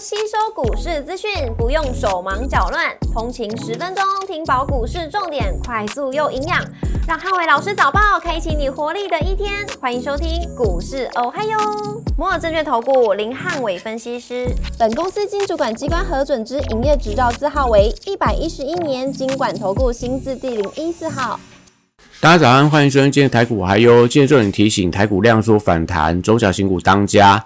吸收股市资讯，不用手忙脚乱，通勤十分钟听饱股市重点，快速又营养，让汉伟老师早报开启你活力的一天。欢迎收听股市哦嗨哟，摩尔证券投顾林汉伟分析师，本公司经主管机关核准之营业执照字号为一百一十一年经管投顾新字第零一四号。大家早安，欢迎收听今天台股还有今天重点提醒，台股量缩反弹，中小型股当家。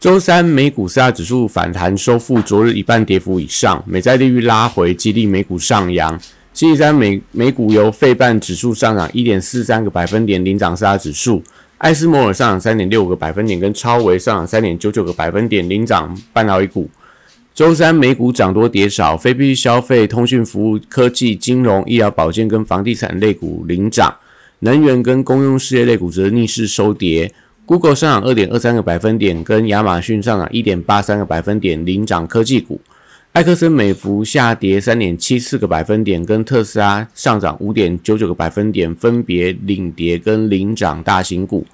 周三美股四大指数反弹收复昨日一半跌幅以上，美债利率拉回，激励美股上扬。星期三美美股由费半指数上涨一点四三个百分点领涨四大指数，艾斯摩尔上涨三点六个百分点，跟超维上涨三点九九个百分点领涨半导体股。周三美股涨多跌少，非必需消费、通讯服务、科技、金融、医疗保健跟房地产类股领涨，能源跟公用事业类股则逆势收跌。Google 上涨二点二三个百分点，跟亚马逊上涨一点八三个百分点领涨科技股。埃克森美孚下跌三点七四个百分点，跟特斯拉上涨五点九九个百分点，分别领跌跟领涨大型股。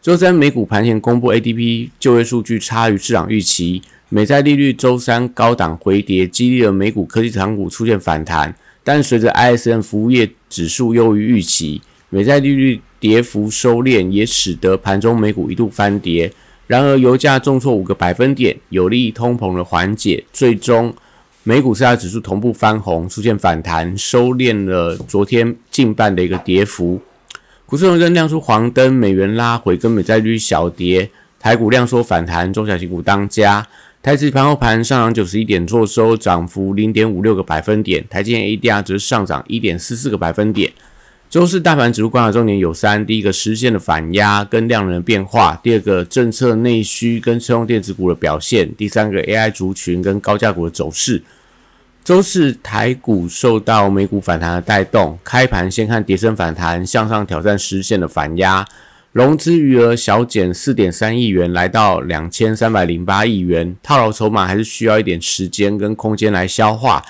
周三美股盘前公布 ADP 就业数据差于市场预期，美债利率周三高档回跌，激励了美股科技长股出现反弹，但随着 ISM 服务业指数优于预期，美债利率。跌幅收敛，也使得盘中美股一度翻跌。然而，油价重挫五个百分点，有利通膨的缓解。最终，美股四大指数同步翻红，出现反弹，收敛了昨天近半的一个跌幅。股市红灯亮出黄灯，美元拉回，跟美债率小跌。台股量缩反弹，中小型股当家。台指盘后盘上涨九十一点，做收涨幅零点五六个百分点。台积电 ADR 则上涨一点四四个百分点。周四大盘指数观察重点有三：第一个，实现的反压跟量能的变化；第二个，政策内需跟车用电子股的表现；第三个，AI 族群跟高价股的走势。周四台股受到美股反弹的带动，开盘先看跌升反弹，向上挑战实现的反压，融资余额小减四点三亿元，来到两千三百零八亿元，套牢筹码还是需要一点时间跟空间来消化。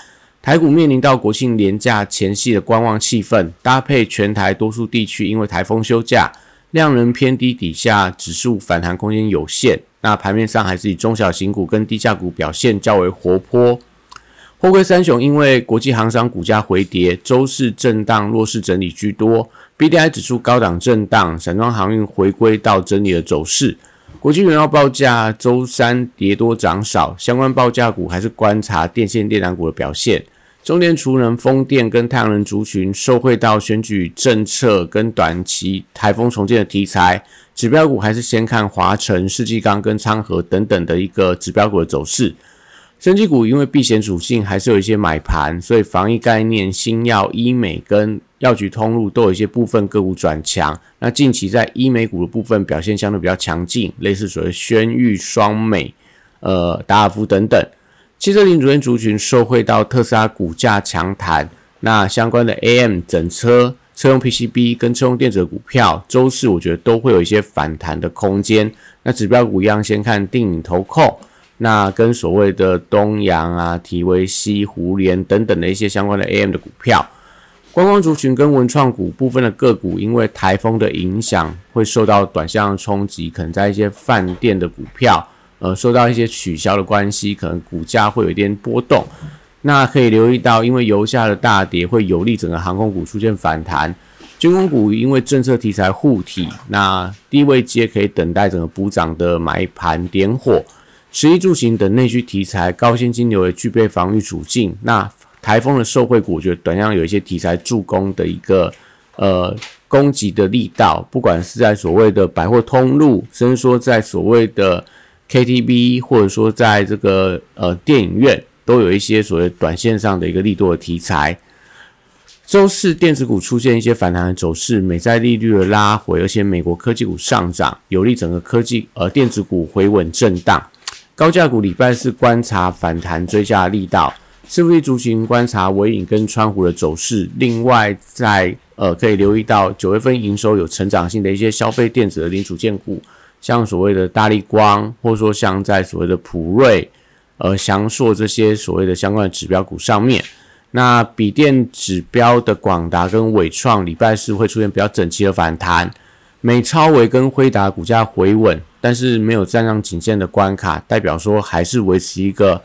台股面临到国庆连假前夕的观望气氛，搭配全台多数地区因为台风休假，量能偏低底下，指数反弹空间有限。那盘面上还是以中小型股跟低价股表现较为活泼。货柜三雄因为国际航商股价回跌，周四震荡弱势整理居多。B D I 指数高档震荡，散装航运回归到整理的走势。国际原料报价周三跌多涨少，相关报价股还是观察电线电缆股的表现。中电、储能、风电跟太阳能族群受惠到选举政策跟短期台风重建的题材，指标股还是先看华晨、世纪钢跟昌河等等的一个指标股的走势。升级股因为避险属性还是有一些买盘，所以防疫概念、新药、医美跟药局通路都有一些部分个股转强。那近期在医美股的部分表现相对比较强劲，类似所谓轩玉、双美、呃达尔夫等等。汽车零组件族群受惠到特斯拉股价强弹，那相关的 AM 整车、车用 PCB 跟车用电子的股票，周四我觉得都会有一些反弹的空间。那指标股一样，先看定影投控，那跟所谓的东阳啊、提维西、湖联等等的一些相关的 AM 的股票。观光族群跟文创股部分的个股，因为台风的影响，会受到短线冲击，可能在一些饭店的股票。呃，受到一些取消的关系，可能股价会有一点波动。那可以留意到，因为油价的大跌会有利整个航空股出现反弹。军工股因为政策题材护体，那低位接可以等待整个补涨的买盘点火。食衣住行等内需题材，高现金流也具备防御属性。那台风的受惠股，我觉得短量有一些题材助攻的一个呃攻击的力道，不管是在所谓的百货通路，甚至说在所谓的。KTV 或者说在这个呃电影院都有一些所谓短线上的一个利多的题材。周四电子股出现一些反弹的走势，美债利率的拉回，而且美国科技股上涨，有利整个科技呃电子股回稳震荡。高价股礼拜四观察反弹追加力道，四福族群观察尾影跟川湖的走势。另外在呃可以留意到九月份营收有成长性的一些消费电子的零组件股。像所谓的大力光，或者说像在所谓的普瑞、呃翔硕这些所谓的相关的指标股上面，那笔电指标的广达跟伟创礼拜四会出现比较整齐的反弹，美超维跟辉达股价回稳，但是没有站上颈线的关卡，代表说还是维持一个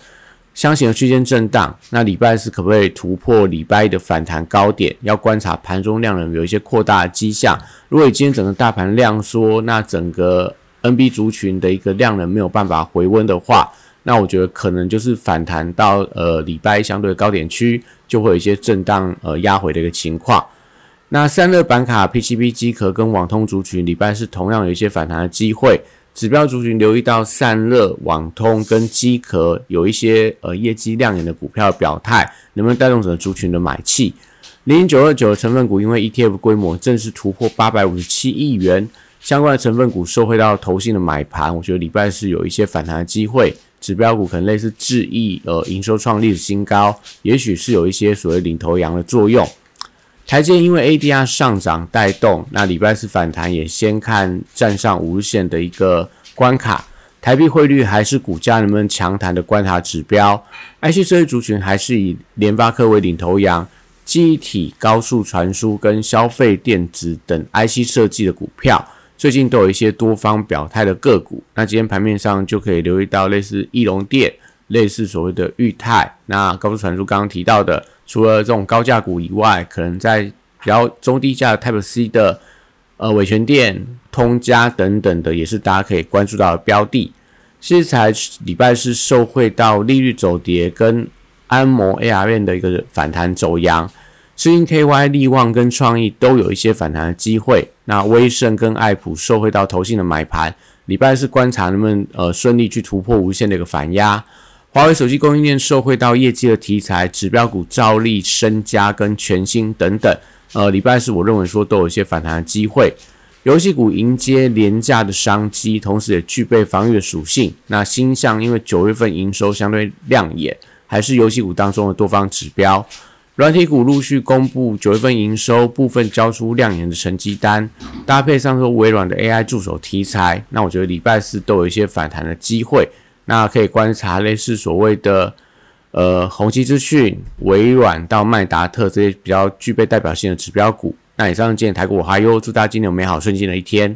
箱型的区间震荡。那礼拜四可不可以突破礼拜一的反弹高点？要观察盘中量能有一些扩大的迹象。如果今天整个大盘量缩，那整个 NB 族群的一个量能没有办法回温的话，那我觉得可能就是反弹到呃礼拜相对高点区，就会有一些震荡呃压回的一个情况。那散热板卡、PCB 机壳跟网通族群礼拜是同样有一些反弹的机会。指标族群留意到散热、网通跟机壳有一些呃业绩亮眼的股票表态，能不能带动整个族群的买气？零零九二九的成分股因为 ETF 规模正式突破八百五十七亿元，相关的成分股受惠到投信的买盘，我觉得礼拜是有一些反弹的机会。指标股可能类似智易，呃，营收创历史新高，也许是有一些所谓领头羊的作用。台积因为 ADR 上涨带动，那礼拜四反弹也先看站上五日线的一个关卡。台币汇率还是股价能不能强弹的观察指标。IC 设计族群还是以联发科为领头羊，记忆体、高速传输跟消费电子等 IC 设计的股票。最近都有一些多方表态的个股，那今天盘面上就可以留意到类似翼龙电、类似所谓的裕泰，那高速传输刚刚提到的，除了这种高价股以外，可能在比较中低价的 Type C 的呃伟全电、通家等等的，也是大家可以关注到的标的。其实才礼拜是受惠到利率走跌跟安摩 A R N 的一个反弹走阳。世金 KY、利旺跟创意都有一些反弹的机会。那威盛跟爱普受惠到投信的买盘，礼拜是观察能不能呃顺利去突破无限的一个反压。华为手机供应链受惠到业绩的题材，指标股兆利、身家跟全新等等，呃，礼拜四我认为说都有一些反弹的机会。游戏股迎接廉价的商机，同时也具备防御的属性。那新向因为九月份营收相对亮眼，还是游戏股当中的多方指标。软体股陆续公布九月份营收，部分交出亮眼的成绩单，搭配上说微软的 AI 助手题材，那我觉得礼拜四都有一些反弹的机会。那可以观察类似所谓的呃宏基资讯、微软到麦达特这些比较具备代表性的指标股。那以上见台股哈优，祝大家今天有美好顺境的一天。